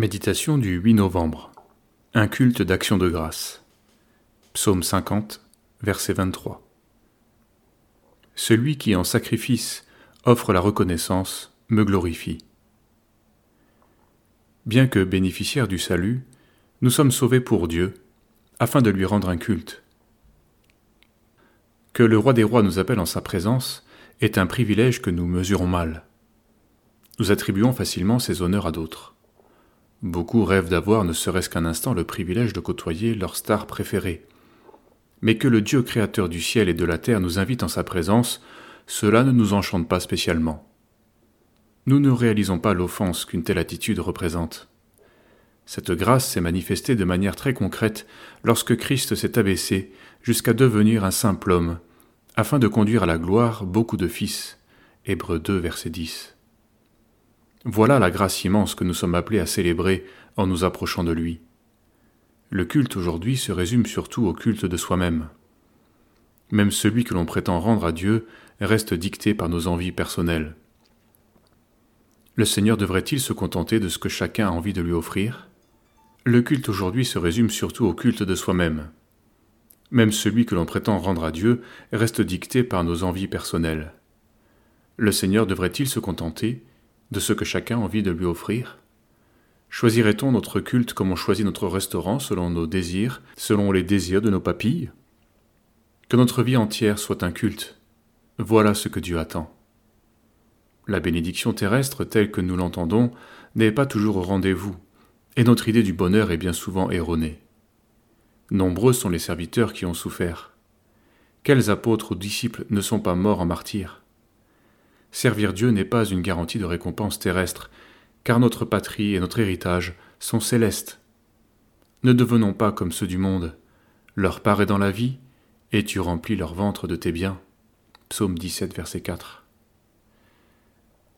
Méditation du 8 novembre. Un culte d'action de grâce. Psaume 50, verset 23. Celui qui en sacrifice offre la reconnaissance me glorifie. Bien que bénéficiaires du salut, nous sommes sauvés pour Dieu, afin de lui rendre un culte. Que le roi des rois nous appelle en sa présence est un privilège que nous mesurons mal. Nous attribuons facilement ces honneurs à d'autres. Beaucoup rêvent d'avoir ne serait-ce qu'un instant le privilège de côtoyer leur star préférée. Mais que le Dieu créateur du ciel et de la terre nous invite en sa présence, cela ne nous enchante pas spécialement. Nous ne réalisons pas l'offense qu'une telle attitude représente. Cette grâce s'est manifestée de manière très concrète lorsque Christ s'est abaissé jusqu'à devenir un simple homme, afin de conduire à la gloire beaucoup de fils. Hébreux 2, verset 10. Voilà la grâce immense que nous sommes appelés à célébrer en nous approchant de lui. Le culte aujourd'hui se résume surtout au culte de soi-même. Même celui que l'on prétend rendre à Dieu reste dicté par nos envies personnelles. Le Seigneur devrait-il se contenter de ce que chacun a envie de lui offrir? Le culte aujourd'hui se résume surtout au culte de soi-même. Même celui que l'on prétend rendre à Dieu reste dicté par nos envies personnelles. Le Seigneur devrait-il se contenter de ce que chacun a envie de lui offrir? Choisirait-on notre culte comme on choisit notre restaurant selon nos désirs, selon les désirs de nos papilles? Que notre vie entière soit un culte. Voilà ce que Dieu attend. La bénédiction terrestre telle que nous l'entendons n'est pas toujours au rendez-vous, et notre idée du bonheur est bien souvent erronée. Nombreux sont les serviteurs qui ont souffert. Quels apôtres ou disciples ne sont pas morts en martyrs Servir Dieu n'est pas une garantie de récompense terrestre, car notre patrie et notre héritage sont célestes. Ne devenons pas comme ceux du monde. Leur part est dans la vie, et tu remplis leur ventre de tes biens. Psaume 17, verset 4.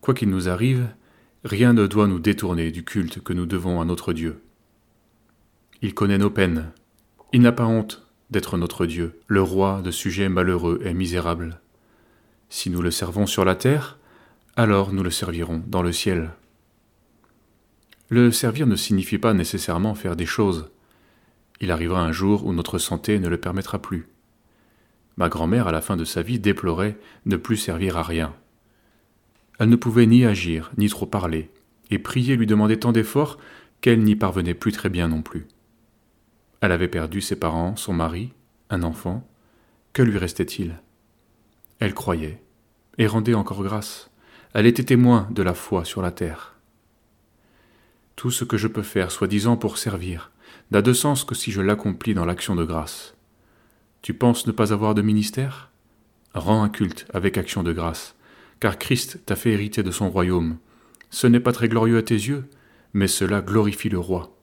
Quoi qu'il nous arrive, rien ne doit nous détourner du culte que nous devons à notre Dieu. Il connaît nos peines. Il n'a pas honte d'être notre Dieu, le roi de sujets malheureux et misérables. Si nous le servons sur la terre, alors nous le servirons dans le ciel. Le servir ne signifie pas nécessairement faire des choses. Il arrivera un jour où notre santé ne le permettra plus. Ma grand-mère, à la fin de sa vie, déplorait ne plus servir à rien. Elle ne pouvait ni agir, ni trop parler, et prier lui demandait tant d'efforts qu'elle n'y parvenait plus très bien non plus. Elle avait perdu ses parents, son mari, un enfant. Que lui restait-il? Elle croyait, et rendait encore grâce. Elle était témoin de la foi sur la terre. Tout ce que je peux faire, soi-disant pour servir, n'a de sens que si je l'accomplis dans l'action de grâce. Tu penses ne pas avoir de ministère? Rends un culte avec action de grâce, car Christ t'a fait hériter de son royaume. Ce n'est pas très glorieux à tes yeux, mais cela glorifie le roi.